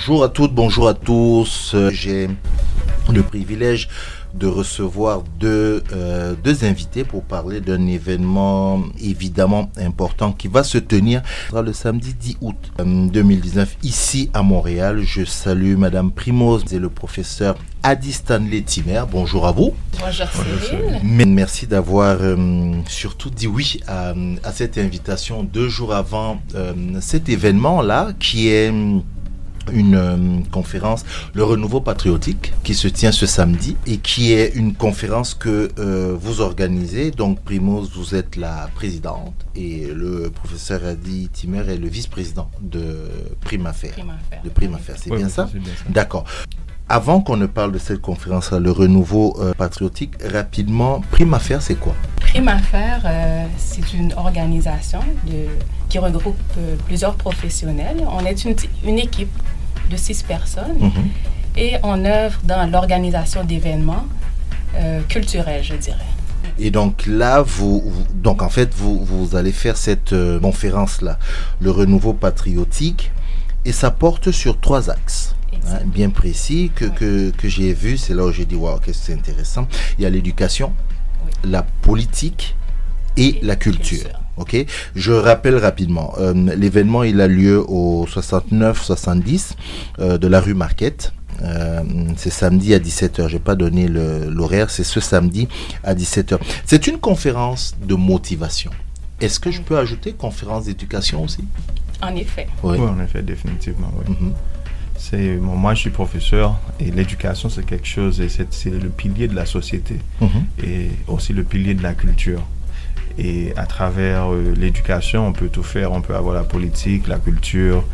Bonjour à toutes, bonjour à tous. J'ai le privilège de recevoir deux, euh, deux invités pour parler d'un événement évidemment important qui va se tenir le samedi 10 août 2019 euh, ici à Montréal. Je salue Madame Primoz et le professeur Adi Stanley Timer. Bonjour à vous. Bonjour Cyril. Merci d'avoir euh, surtout dit oui à, à, cette invitation deux jours avant cet événement-là qui est une euh, conférence, le renouveau patriotique, qui se tient ce samedi et qui est une conférence que euh, vous organisez. Donc, Primoz, vous êtes la présidente et le professeur Adi Timer est le vice-président de Prime Affaire. De Prime Affaire, c'est bien, ça? D'accord. Avant qu'on ne parle de cette conférence, le renouveau euh, patriotique, rapidement, Prime Affaire, c'est quoi? Prime Affaire, c'est une organisation de, qui regroupe plusieurs professionnels. On est une, une équipe de six personnes mhm. et on œuvre dans l'organisation d'événements euh, culturels, je dirais. Et donc là, vous, donc en fait, vous, vous allez faire cette euh, conférence-là, le renouveau patriotique, et ça porte sur trois axes. Hein, bien précis que, que, que j'ai vu, c'est là où j'ai dit, waouh, qu'est-ce que c'est intéressant. Il y a l'éducation, la politique et, la culture. Ok, je rappelle rapidement. Euh, l'événement il a lieu au 69-70 euh, de la rue Marquette. Euh, c'est samedi à 17h. J'ai pas donné l'horaire. C'est ce samedi à 17h. C'est une conférence de motivation. Est-ce que je peux ajouter conférence d'éducation aussi? En effet. Oui. en effet, définitivement. Oui. Mhm. C'est moi, je suis professeur et l'éducation c'est quelque chose et c'est le pilier de la société mhm. et aussi le pilier de la culture. Et à travers euh, l'éducation, on peut tout faire. On peut avoir la politique, la culture.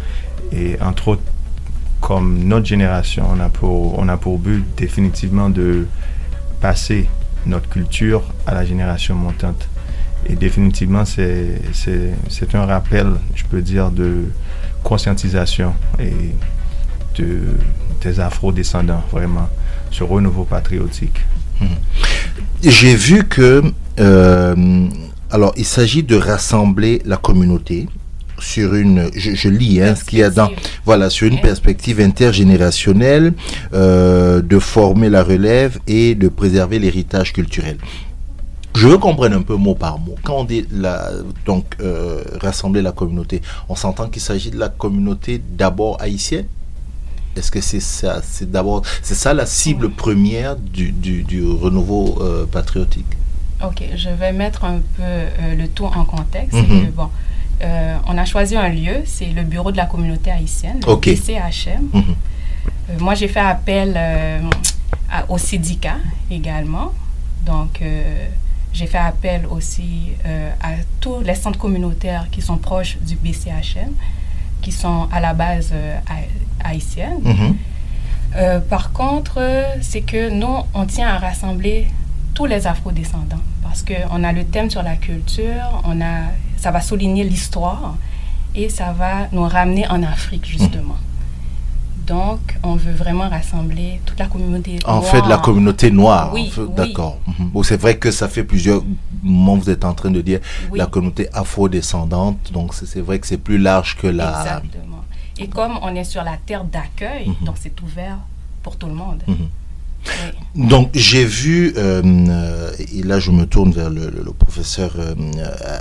Et entre autres, comme notre génération, on a pour, on a pour but définitivement de passer notre culture à la génération montante. Et définitivement, c'est un rappel, je peux dire, de conscientisation et de, des afro-descendants, vraiment, ce renouveau patriotique. Hum. J'ai vu que euh, alors, il s'agit de rassembler la communauté sur une, je, lis hein, ce qu'il y a dans, voilà, sur une perspective intergénérationnelle, euh, de former la relève et de préserver l'héritage culturel. Je veux comprendre un peu mot par mot. Quand on dit la, donc euh, rassembler la communauté, on s'entend qu'il s'agit de la communauté d'abord haïtienne? Est-ce que c'est ça, c'est d'abord, c'est ça la cible première du, du, du renouveau euh, patriotique? Ok, je vais mettre un peu euh, le tout en contexte. Mhm. bon, euh, on a choisi un lieu, c'est le bureau de la communauté haïtienne, le PCHM. Mhm. Euh, moi, j'ai fait appel au syndicat également. Donc, j'ai fait appel aussi à tous les centres communautaires qui sont proches du BCHM, qui sont à la base haïtienne. Mhm. par contre, c'est que nous, on tient à rassembler tous les afro-descendants parce qu'on a le thème sur la culture, on a, ça va souligner l'histoire et ça va nous ramener en Afrique justement. Donc, on veut vraiment rassembler toute la communauté noire. En fait, la communauté noire. Oui, d'accord. Mhm. c'est vrai que ça fait plusieurs moments, vous êtes en train de dire la communauté afro-descendante. Donc, c'est vrai que c'est plus large que la... Exactement. Et comme on est sur la terre d'accueil, mhm. donc c'est ouvert pour tout le monde. Mhm. Donc j'ai vu, euh, et là je me tourne vers le, professeur euh,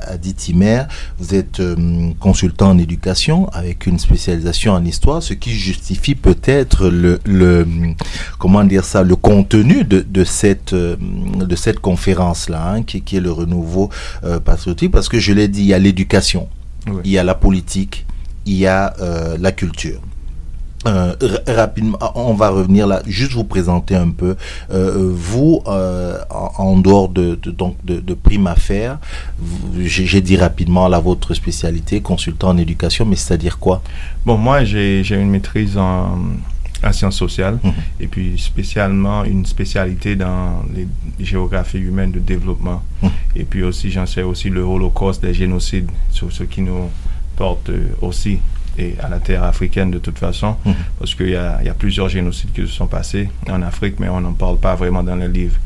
Adi Timer, vous êtes euh, consultant en éducation avec une spécialisation en histoire, ce qui justifie peut-être le, le, comment dire ça, le contenu de, de cette, euh, de cette conférence-là, hein, qui, qui, est le renouveau patriotique, parce que je l'ai dit, il y a l'éducation, il y a la politique, il y a la culture. Euh, rapidement, on va revenir là, juste vous présenter un peu. Euh, vous, euh, en, dehors de, donc de, de prime affaire, j'ai dit rapidement là votre spécialité, consultant en éducation, mais c'est-à-dire quoi? Bon, moi j'ai une maîtrise en, sciences sociales mhm. et puis spécialement une spécialité dans les géographies humaines de développement. Mhm. Et puis aussi j'enseigne aussi le holocauste des génocides, sur ce qui nous porte aussi et à la terre africaine de toute façon, mhm. parce qu'il y, y a, plusieurs génocides qui se sont passés en Afrique, mais on n'en parle pas vraiment dans les livres.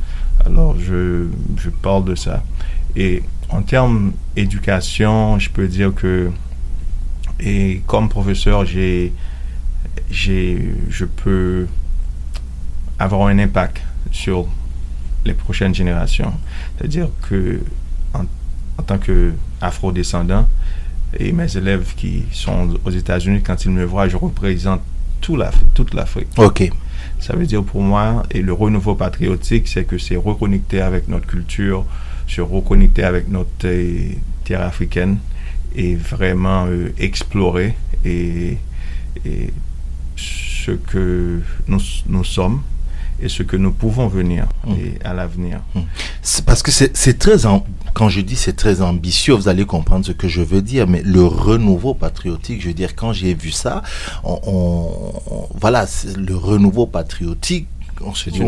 Alors, je, je parle de ça. Et en termes d'éducation, je peux dire que, et comme professeur, j'ai je peux avoir un impact sur les prochaines générations. C'est-à-dire que en, tant qu'afro-descendant, et mes élèves qui sont aux États-Unis, quand ils me voient, je représente tout toute l'Afrique. OK. Ça veut dire pour moi, et le renouveau patriotique, c'est que c'est reconnecter avec notre culture, se reconnecter avec notre euh, terre africaine et vraiment euh, explorer et, ce que nous, nous sommes et ce que nous pouvons venir mmh. et à l'avenir. Mmh. Parce que c'est très, quand je dis c'est très ambitieux, vous allez comprendre ce que je veux dire, mais le renouveau patriotique, je veux dire, quand j'ai vu ça, on, voilà, le renouveau patriotique, on se dit,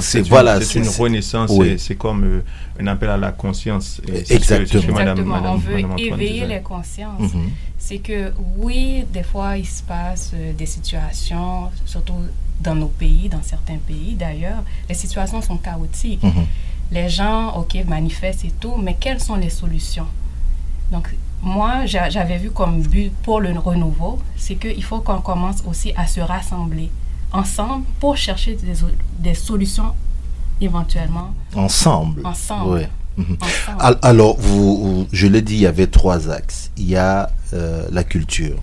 c'est voilà, c'est une renaissance, c'est comme euh, un appel à la conscience. Exactement. Exactement. on veut éveiller les consciences. Mhm. C'est que oui, des fois, il se passe euh, des situations, surtout dans nos pays, dans certains pays d'ailleurs, les situations sont chaotiques. Mhm. Les gens, ok, manifestent et tout, mais quelles sont les solutions? Donc, moi, j'avais vu comme but pour le renouveau, c'est qu'il faut qu'on commence aussi à se rassembler ensemble pour chercher des, des solutions éventuellement. Ensemble. Ensemble. Mhm. Alors, vous, je l'ai dit, il y avait trois axes. Il y a euh, la culture.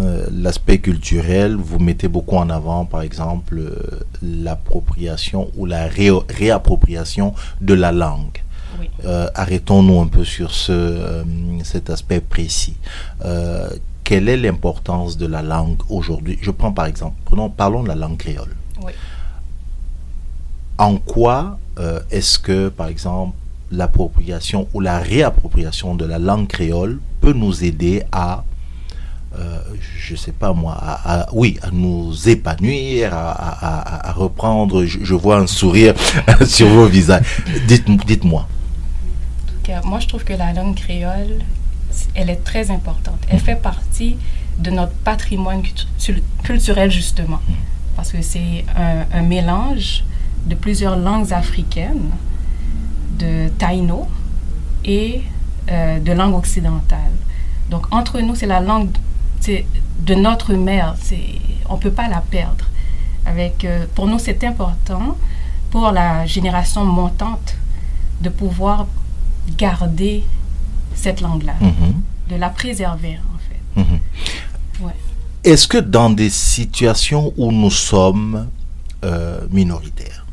Euh, l'aspect culturel, vous mettez beaucoup en avant, par exemple, euh, l'appropriation ou la réappropriation de la langue. Arrêtons-nous un peu sur ce, cet aspect précis quelle est l'importance de la langue aujourd'hui? Je prends par exemple, prenons, parlons de la langue créole. Oui. En quoi euh, est-ce que, par exemple, l'appropriation ou la réappropriation de la langue créole peut nous aider à, euh, je ne sais pas moi, à, oui, à nous épanouir, à, reprendre, je, vois un sourire sur vos visages. Dites-moi. moi, je trouve que la langue créole, elle est très importante. Elle fait partie de notre patrimoine culturel, justement, parce que c'est un, mélange de plusieurs langues africaines, de taïno et euh, de langue occidentale. Donc, entre nous, c'est la langue de notre mère. On ne peut pas la perdre. Avec, euh, pour nous, c'est important pour la génération montante de pouvoir garder cette langue-là, mhm. de la préserver en fait. Mhm. Est-ce que dans des situations où nous sommes euh, minoritaires,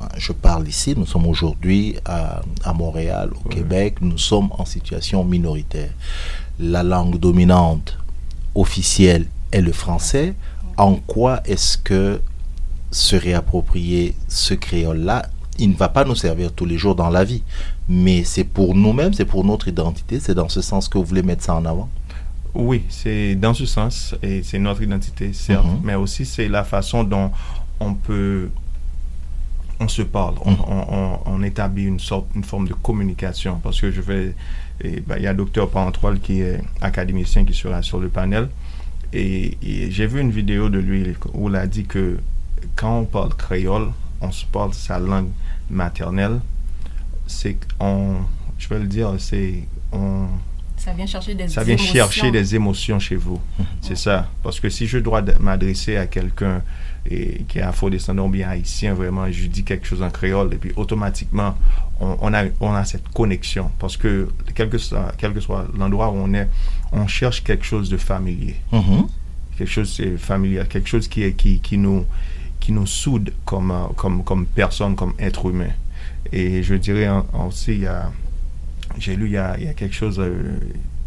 hein, je parle ici, nous sommes aujourd'hui à, Montréal, au Québec, nous sommes en situation minoritaire. La langue dominante officielle est le français. En quoi est-ce que se réapproprier ce créole-là il ne va pas nous servir tous les jours dans la vie. Mais c'est pour nous-mêmes, c'est pour notre identité. C'est dans ce sens que vous voulez mettre ça en avant Oui, c'est dans ce sens. Et c'est notre identité, certes. Mhm. Mais aussi, c'est la façon dont on peut. On se parle, on, établit une sorte, une forme de communication. Parce que je vais. Ben, il y a docteur Pantroil qui est académicien qui sera sur le panel. Et, j'ai vu une vidéo de lui où il a dit que quand on parle créole, on se parle sa langue maternelle, c'est on, je vais le dire, c'est. Ça vient chercher des ça vient chercher des émotions chez vous. c'est ça. Parce que si je dois m'adresser à quelqu'un qui est afro-descendant ou bien haïtien, vraiment, je dis quelque chose en créole, et puis automatiquement, on, a, on a cette connexion. Parce que, quel que soit, quel que soit l'endroit où on est, on cherche quelque chose de familier. Mm-hmm. Quelque chose de familier, quelque chose qui, est, qui, qui, nous, qui nous soude comme, comme, comme personne, comme être humain. Et je dirais aussi, il y a, j'ai lu, il y a, il y a quelque chose, euh,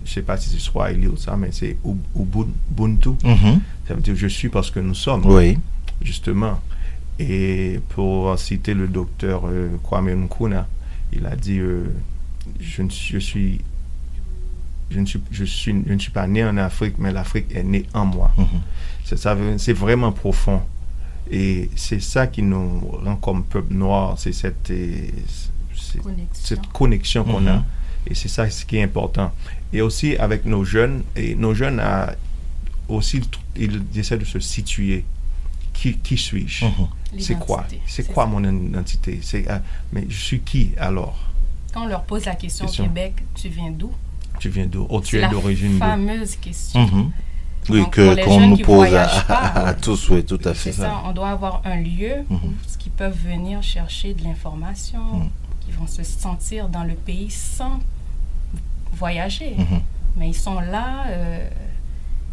je ne sais pas si c'est Swahili ou ça, mais c'est Ubuntu. Mm-hmm. Ça veut dire je suis parce que nous sommes. Oui. Justement. Et pour citer le docteur euh, Kwame Nkrumah, il a dit je, ne, je suis je ne, suis, je, suis, je ne suis pas né en Afrique, mais l'Afrique est née en moi. Mm-hmm. C'est vraiment profond. Et c'est ça qui nous rend comme peuple noir, c'est cette, euh, cette connexion qu'on a. Et c'est ça ce qui est important. Et aussi avec nos jeunes, et nos jeunes a, aussi, ils essaient de se situer. Qui, qui suis-je? Mhm. C'est quoi? C'est quoi mon identité? C'est ah, Mais je suis qui alors? Quand on leur pose la question, au Québec, tu viens d'où? Tu viens d'où? Oh, tu es d'origine fameuse question. Mhm. Oui, que qu'on nous pose à, tous, oui, tout à fait. C'est ça, on doit avoir un lieu mhm. où qui peuvent venir chercher de l'information. Qui vont se sentir dans le pays sans voyager. Mhm. Mais ils sont là, euh,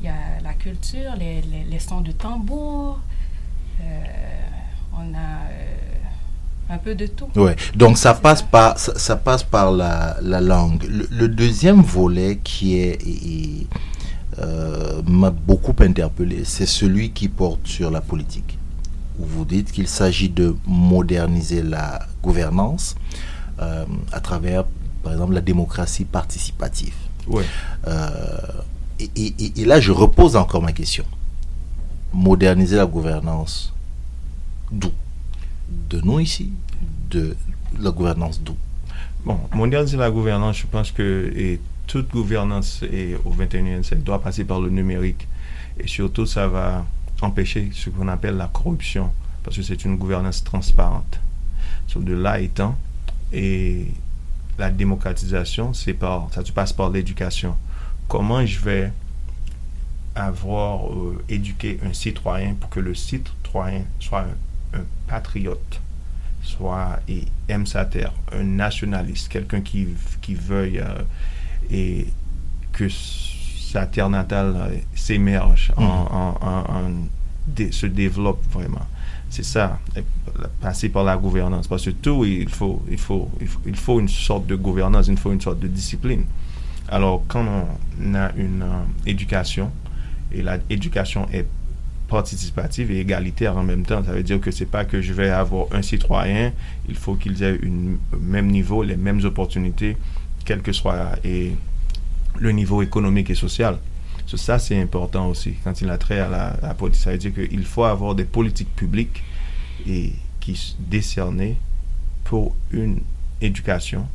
il y a la culture, les, les, sons de tambour, euh, on a euh, un peu de tout. Ouais. Donc ça passe, Par, ça, passe par la, la langue. Le, deuxième volet qui est, m'a beaucoup interpellé, c'est celui qui porte sur la politique. Où vous dites qu'il s'agit de moderniser la gouvernance à travers, par exemple, la démocratie participative. Ouais. Et, là, je repose encore ma question. Moderniser la gouvernance, d'où? De nous ici? De la gouvernance d'où? Bon, moderniser la gouvernance, je pense que et toute gouvernance et au 21e siècle doit passer par le numérique. Et surtout, ça va empêcher ce qu'on appelle la corruption, parce que c'est une gouvernance transparente. De là étant, et la démocratisation, c'est par, ça se passe par l'éducation comment je vais avoir euh, éduqué un citoyen pour que le citoyen soit un, patriote, soit et aime sa terre, un nationaliste, quelqu'un qui, qui veuille euh, et que sa terre natale euh, s'émerge, en, mm. se développe vraiment. C'est ça, passer par la gouvernance. Parce que tout, il faut, il, faut, il faut une sorte de gouvernance, il faut une sorte de discipline. Alors, quand on a une euh, éducation, et l'éducation est participative et égalitaire en même temps, ça veut dire que c'est pas que je vais avoir un citoyen, il faut qu'ils aient le même niveau, les mêmes opportunités, quel que soit et le niveau économique et social. ça, c'est important aussi quand il a trait à la, à politique. Ça veut dire qu'il faut avoir des politiques publiques et qui décernées pour une éducation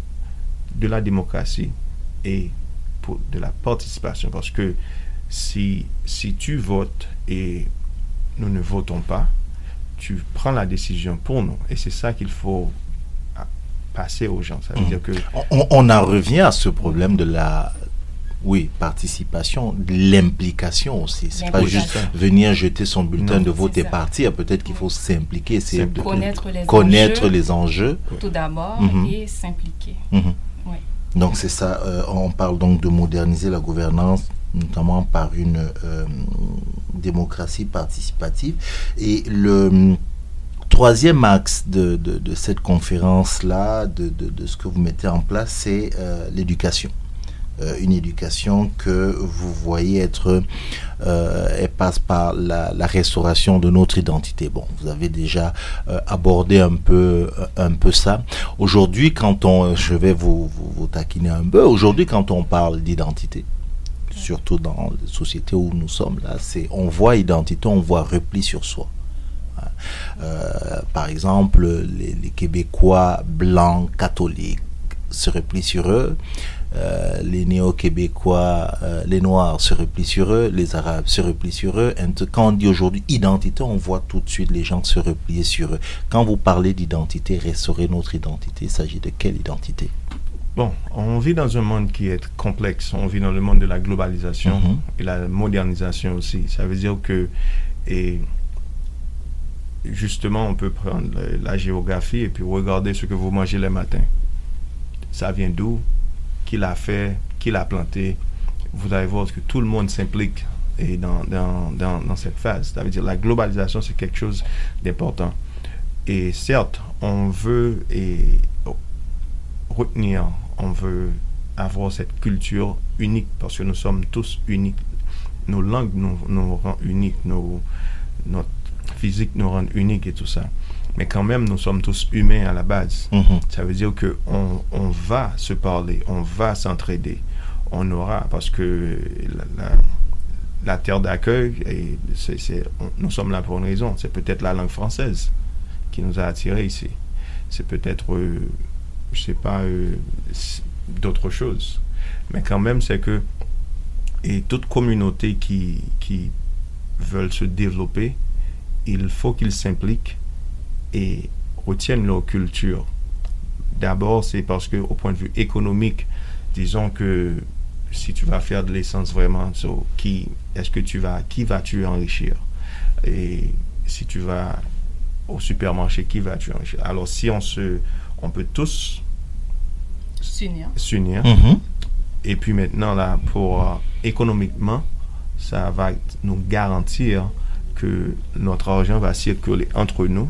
de la démocratie et pour de la participation. Parce que si, si tu votes et nous ne votons pas, tu prends la décision pour nous. Et c'est ça qu'il faut passer aux gens. Ça veut mmh. dire que... On, on, en revient à ce problème de la oui, participation, l'implication aussi. C'est pas juste venir jeter son bulletin de vote et partir. Peut-être qu'il faut s'impliquer, c'est de connaître, les, connaître enjeux, les enjeux. Tout d'abord mmh. et s'impliquer. Mmh. Donc c'est ça, euh, on parle donc de moderniser la gouvernance notamment par une euh, démocratie participative. Et le hum, troisième axe de, cette conférence-là, de, ce que vous mettez en place, c'est euh, l'éducation. Euh, une éducation que vous voyez être, euh, elle passe par la, restauration de notre identité. Bon, vous avez déjà euh, abordé un peu, un peu ça. Aujourd'hui, quand on, je vais vous, vous, taquiner un peu, aujourd'hui, quand on parle d'identité, surtout dans les sociétés où nous sommes là, c'est on voit identité, on voit repli sur soi. par exemple, les, Québécois blancs catholiques se replient sur eux. Euh, les néo-québécois, euh, les noirs se replient sur eux, les arabes se replient sur eux. Quand on dit aujourd'hui identité, on voit tout de suite les gens se replier sur eux. Quand vous parlez d'identité, restaurer notre identité, il s'agit de quelle identité? Bon, on vit dans un monde qui est complexe. On vit dans le monde de la globalisation mhm. et la modernisation aussi. Ça veut dire que, et justement, on peut prendre la géographie et puis regarder ce que vous mangez les matins. Ça vient d'où? Qui l'a fait, qui l'a planté, vous allez voir que tout le monde s'implique dans, dans, dans, cette phase. Ça veut dire la globalisation, c'est quelque chose d'important. Et certes, on veut et retenir, on veut avoir cette culture unique parce que nous sommes tous uniques. Nos langues nous, nous rendent uniques, nos, notre physique nous rend uniques et tout ça mais quand même, nous sommes tous humains à la base. Mhm. Ça veut dire qu'on on va se parler, on va s'entraider. On aura, parce que la, terre d'accueil, nous sommes là pour une raison. C'est peut-être la langue française qui nous a attirés ici. C'est peut-être, euh, je sais pas, euh, d'autres choses. Mais quand même, c'est que, et toute communauté qui, qui veulent se développer, il faut qu'ils s'impliquent et retiennent leur culture. D'abord, c'est parce que au point de vue économique, disons que si tu vas faire de l'essence vraiment, qui est-ce que tu vas, qui vas-tu enrichir? Et si tu vas au supermarché, qui vas-tu enrichir? Alors si on se, on peut tous s'unir. S'unir. Mm-hmm. Et puis maintenant là, pour euh, économiquement, ça va nous garantir que notre argent va circuler entre nous,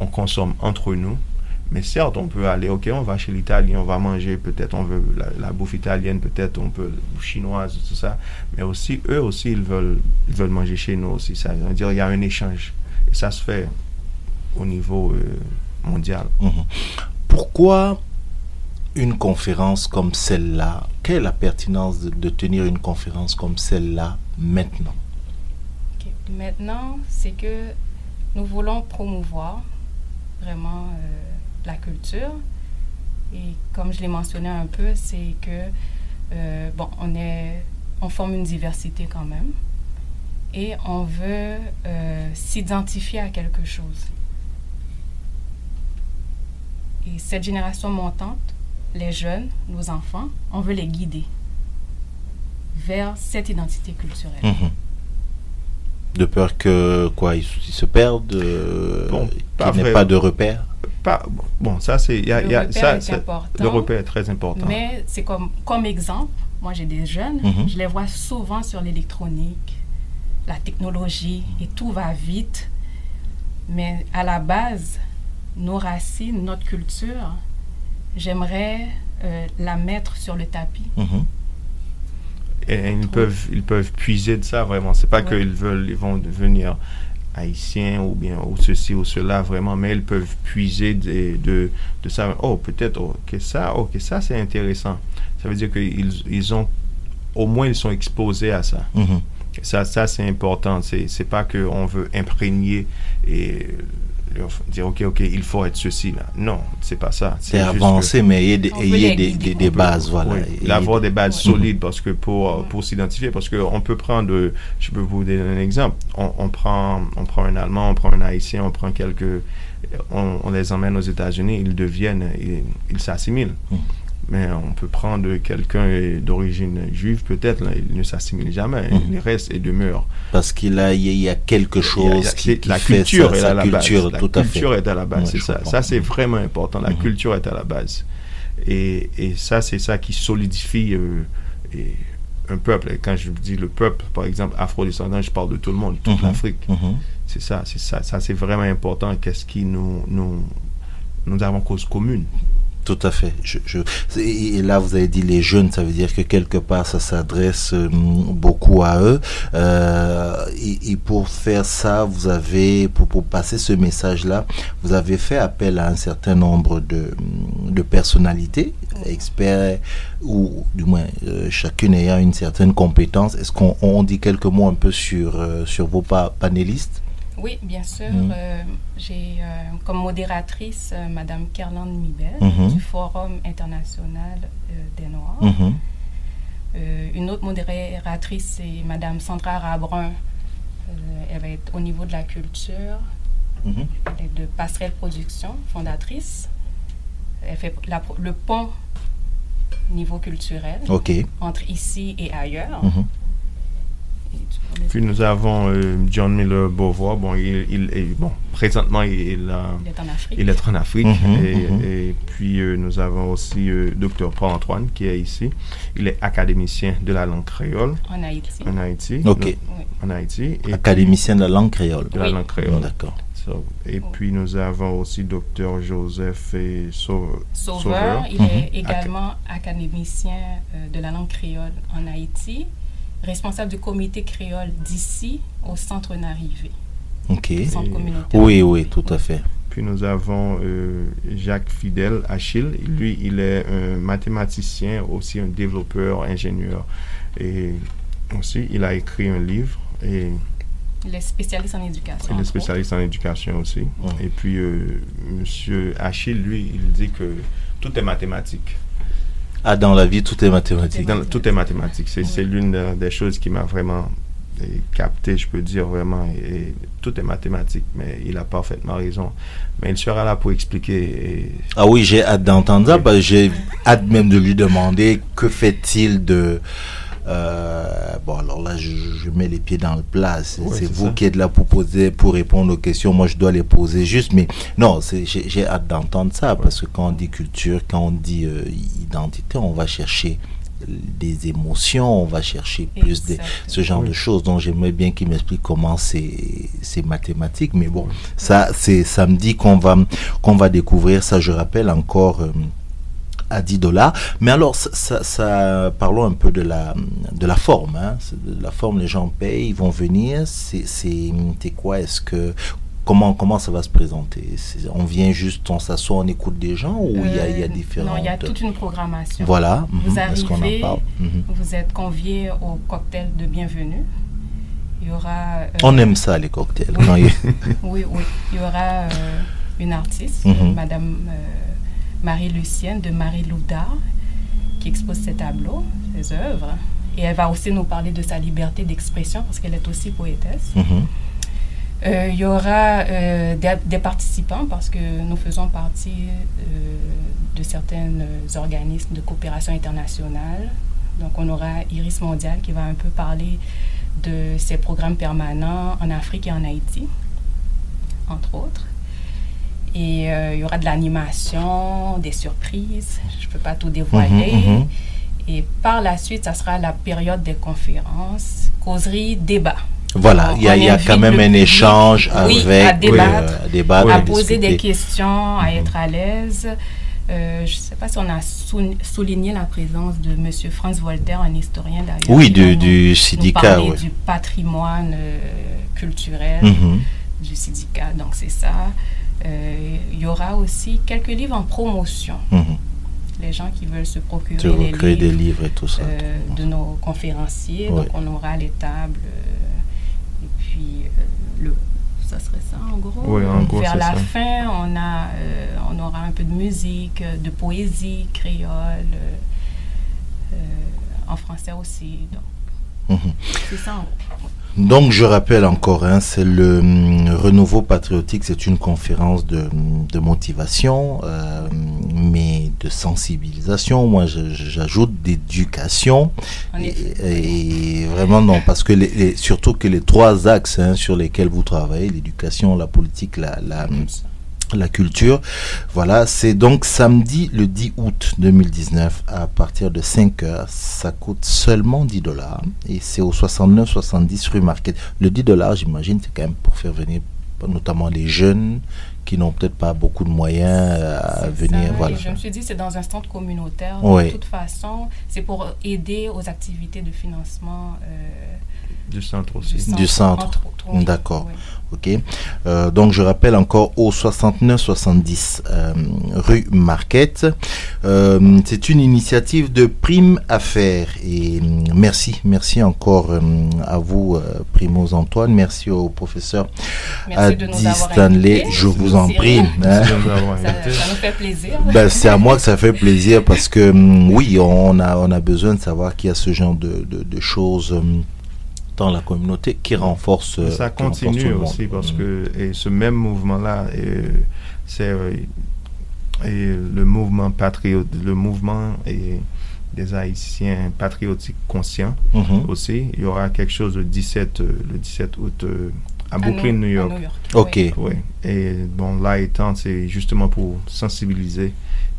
on consomme entre nous mais certes, on peut aller, ok, on va chez l'Italien, on va manger, peut-être on veut la, bouffe italienne, peut-être on peut chinoise, tout ça. Mais aussi, eux aussi, ils veulent, ils veulent manger chez nous aussi. Ça veut dire il y a un échange. Et ça se fait au niveau euh, mondial. Mhm. Pourquoi une conférence comme celle-là Quelle est la pertinence de, tenir une conférence comme celle-là maintenant? Maintenant, c'est que nous voulons promouvoir vraiment... Euh, la culture. Et comme je l'ai mentionné un peu, c'est que, euh, bon, on, est, on forme une diversité quand même. Et on veut euh, s'identifier à quelque chose. Et cette génération montante, les jeunes, nos enfants, on veut les guider vers cette identité culturelle. Mhm. De peur que quoi, ils, se perdent, euh, qu'il n'y ait pas de repères bon, ça c'est, y a, le, repère ça, est important, le repère est très important. Mais c'est comme, comme exemple, moi j'ai des jeunes, mhm. je les vois souvent sur l'électronique, la technologie, et tout va vite. Mais à la base, nos racines, notre culture, j'aimerais euh, la mettre sur le tapis. Mhm. Ils peuvent, ils peuvent puiser de ça vraiment. C'est pas qu'ils veulent, ils vont venir haïtiens ou bien ou ceci ou cela vraiment, mais ils peuvent puiser de, de, de ça. Oh, peut-être, oh, que ça, oh, que ça c'est intéressant. Ça veut dire qu'ils ils ont, au moins ils sont exposés à ça. Mm-hmm. Ça, ça c'est important. C'est pas qu'on veut imprégner et dire ok ok il faut être ceci là. Non c'est pas ça. C'est avancer mais il y a des, des, des, bases voilà. Oui, avoir des bases solides parce que pour pour s'identifier parce que on peut prendre je peux vous donner un exemple. On, on, prend on prend un allemand on prend un haïtien on prend quelques on, on les emmène aux États-Unis ils deviennent ils s'assimilent. Mm. Mais on peut prendre quelqu'un d'origine juive, peut-être, il ne s'assimile jamais, mhm. il reste et demeure. Parce qu'il a, il y a quelque chose qui, la culture est à la base. La culture est à la base, c'est ça. Ça, c'est vraiment important. La mhm. culture est à la base. Et, et ça, c'est ça qui solidifie euh, et un peuple. Et quand je dis le peuple, par exemple, afro-descendant, je parle de tout le monde, toute mhm. l'Afrique. C'est ça, c'est ça. Ça, c'est vraiment important. Qu'est-ce qui nous, nous, nous avons cause commune. Tout à fait. Je, je, et là, vous avez dit les jeunes, ça veut dire que quelque part, ça s'adresse euh, beaucoup à eux. Euh, et, pour faire ça, vous avez, pour, passer ce message-là, vous avez fait appel à un certain nombre de, de personnalités, experts, ou du moins euh, chacune ayant une certaine compétence. Est-ce qu'on on dit quelques mots un peu sur, sur vos panélistes? Oui, bien sûr. Mm. Euh, j'ai euh, comme modératrice euh, Madame Kerlande Mibel mm-hmm. du Forum international des Noirs. Mm-hmm. une autre modératrice, c'est Madame Sandra Rabrun. elle va être au niveau de la culture, mm-hmm. elle est de Passerelle Production, fondatrice. Elle fait le pont niveau culturel entre ici et ailleurs. Puis nous avons euh, John Miller Beauvoir. Bon, il, est, bon, présentement, il, il, est en Afrique. Il est en Afrique. Mhm, et, mhm. et, puis euh, nous avons aussi euh, Dr. Paul-Antoine qui est ici. Il est académicien de la langue créole. En Haïti. En Haïti. OK. En Haïti. Et académicien de la langue créole. De la langue créole. D'accord. et puis nous avons aussi Dr. Joseph et Sauveur. Sauveur. Il est mhm. également académicien de la langue créole en Haïti responsable du comité créole d'ici au centre d'arrivée. Ok. Oui, oui, tout à fait. Puis nous avons euh, Jacques Fidel Achille. Lui, il est un mathématicien, aussi un développeur, ingénieur. Et aussi, il a écrit un livre. Et il est spécialiste en éducation. Il est spécialiste en éducation aussi. Et puis, euh, Monsieur Achille, lui, il dit que tout est mathématique. Ah, dans la vie, tout est mathématique. tout est mathématique. C'est l'une des choses qui m'a vraiment capté, je peux dire vraiment. Et, tout est mathématique, mais il a parfaitement raison. Mais il sera là pour expliquer. Ah oui, j'ai hâte d'entendre ça, parce que j'ai hâte même de lui demander que fait-il de euh, bon, alors là, je, mets les pieds dans le plat. C'est vous qui êtes là pour poser, pour répondre aux questions. Moi, je dois les poser juste. Mais non, j'ai hâte d'entendre ça parce que quand on dit culture, quand on dit euh, identité, on va chercher des émotions, on va chercher plus de ce genre de choses. Donc j'aimerais bien qu'il m'explique comment c'est mathématique. Mais bon, ça c'est samedi qu'on va qu'on va découvrir ça. Je rappelle encore. Euh, à 10 dollars. Mais alors, ça, parlons un peu de la, de la forme. Hein. De la forme, les gens payent, ils vont venir. C'est quoi? Est-ce que Comment, comment ça va se présenter? On vient juste, on s'assoit, on écoute des gens ou il y, a, y a différentes... Non, il y a toute une programmation. Voilà. Vous mhm. arrivez, mhm. vous êtes convié au cocktail de bienvenue. Il y aura... Euh, on aime ça, les cocktails. Oui, oui, oui, Il y aura euh, une artiste, mhm. Madame... Marie-Lucienne de Marie Loudard, qui expose ses tableaux, ses œuvres. Et elle va aussi nous parler de sa liberté d'expression parce qu'elle est aussi poétesse. Mhm. Euh, il y aura euh, des, participants parce que nous faisons partie euh, de certains organismes de coopération internationale. Donc on aura Iris Mondial qui va un peu parler de ses programmes permanents en Afrique et en Haïti, entre autres. Et euh, il y aura de l'animation, des surprises. Je ne peux pas tout dévoiler. Mhm, mhm. Et par la suite, ça sera la période des conférences, causeries, débats. Voilà, il y a, quand même un échange avec, à débattre, à poser des questions, à mhm. être à l'aise. Euh, je ne sais pas si on a souligné la présence de M. Franz Voltaire, un historien d'ailleurs. Oui, du, du syndicat. Oui. du patrimoine euh, culturel du syndicat, donc c'est ça. Euh, il y aura aussi quelques livres en promotion. Mhm. Les gens qui veulent se procurer les livres, des livres et tout ça. Euh, de nos conférenciers. Donc, on aura les tables. Euh, et puis, le, ça serait ça en gros. Oui, en gros, Vers la fin, on, a, on aura un peu de musique, de poésie créole, en français aussi. Donc, mhm. c'est ça en gros. Donc, je rappelle encore, hein, c'est le hum, Renouveau patriotique, c'est une conférence de, de motivation, euh, mais de sensibilisation. Moi, j'ajoute d'éducation. Et, vraiment, non, parce que les, surtout que les trois axes hein, sur lesquels vous travaillez, l'éducation, la politique, la, la la culture. Voilà, c'est donc samedi le 10 août 2019 à partir de 5 heures. Ça coûte seulement 10 dollars et c'est au 69-70 rue Market. Le 10 dollars, j'imagine, c'est quand même pour faire venir notamment les jeunes qui n'ont peut-être pas beaucoup de moyens à venir. voilà. Je me suis dit, c'est dans un stand communautaire. De toute façon, c'est pour aider aux activités de financement. Euh, du centre aussi. Du centre. D'accord. Ok. Euh, donc je rappelle encore au 69-70 euh, rue Marquette. Euh, c'est une initiative de Prime Affaires et merci, merci encore à vous, Primoz Antoine. Merci au professeur Adi Stanley. Je vous en prie. Hein. Ça, nous fait plaisir. Ben, c'est à moi que ça fait plaisir parce que hum, oui, on a, on a besoin de savoir qu'il y a ce genre de, de, choses. Dans la communauté qui renforce. Ça continue aussi parce que et ce même mouvement-là, c'est et le mouvement patriote, le mouvement et des Haïtiens patriotiques conscients mhm. aussi. Il y aura quelque chose le 17, le 17 août euh, à, Brooklyn, New York. Ok. Oui. Et bon, là étant, c'est justement pour sensibiliser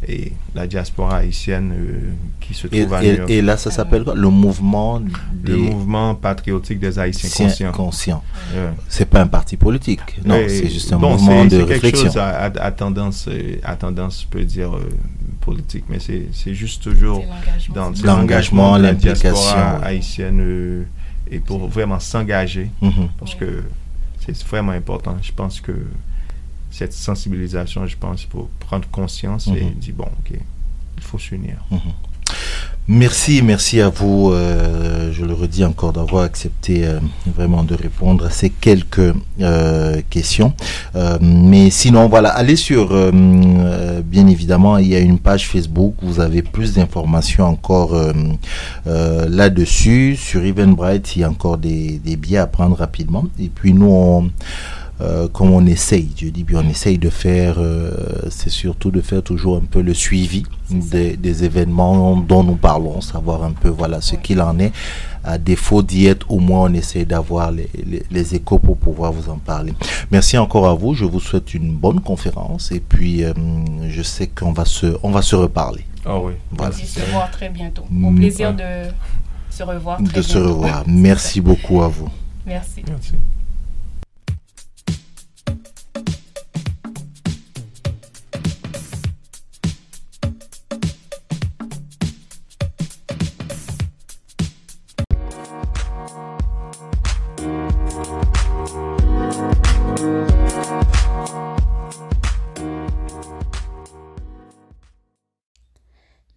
et la diaspora haïtienne euh, qui se trouve à New York. Et là, ça s'appelle quoi? Le mouvement Le mouvement patriotique des Haïtiens conscients. Conscients. C'est pas un parti politique, non, c'est juste un mouvement de réflexion. quelque chose à, tendance, à tendance, je peux dire, euh, politique, mais c'est juste toujours dans l'engagement, l'implication haïtienne euh, et pour vraiment s'engager, mm-hmm. parce que c'est vraiment important. Je pense que cette sensibilisation, je pense, pour prendre conscience et mhm. dire, bon, ok, il faut s'unir. Mhm. Merci, merci à vous. Euh, je le redis. encore d'avoir accepté euh, vraiment de répondre à ces quelques euh, questions. mais sinon, voilà, allez sur, bien évidemment, il y a une page Facebook, vous avez plus d'informations encore là-dessus. Sur Eventbrite, il y a encore des, des billets à prendre rapidement. Et puis nous, on comme on essaye, je dis bien on essaye de faire, euh, c'est surtout de faire toujours un peu le suivi des, événements dont nous parlons, savoir un peu voilà ce qu'il en est. À défaut d'y être, au moins on essaye d'avoir les, les, échos pour pouvoir vous en parler. Merci encore à vous, je vous souhaite une bonne conférence et puis euh, je sais qu'on va se, on va se reparler. Ah oui. Voilà. se revoir très bientôt. Au plaisir de se revoir. de se revoir. Merci beaucoup à vous. Merci. Merci.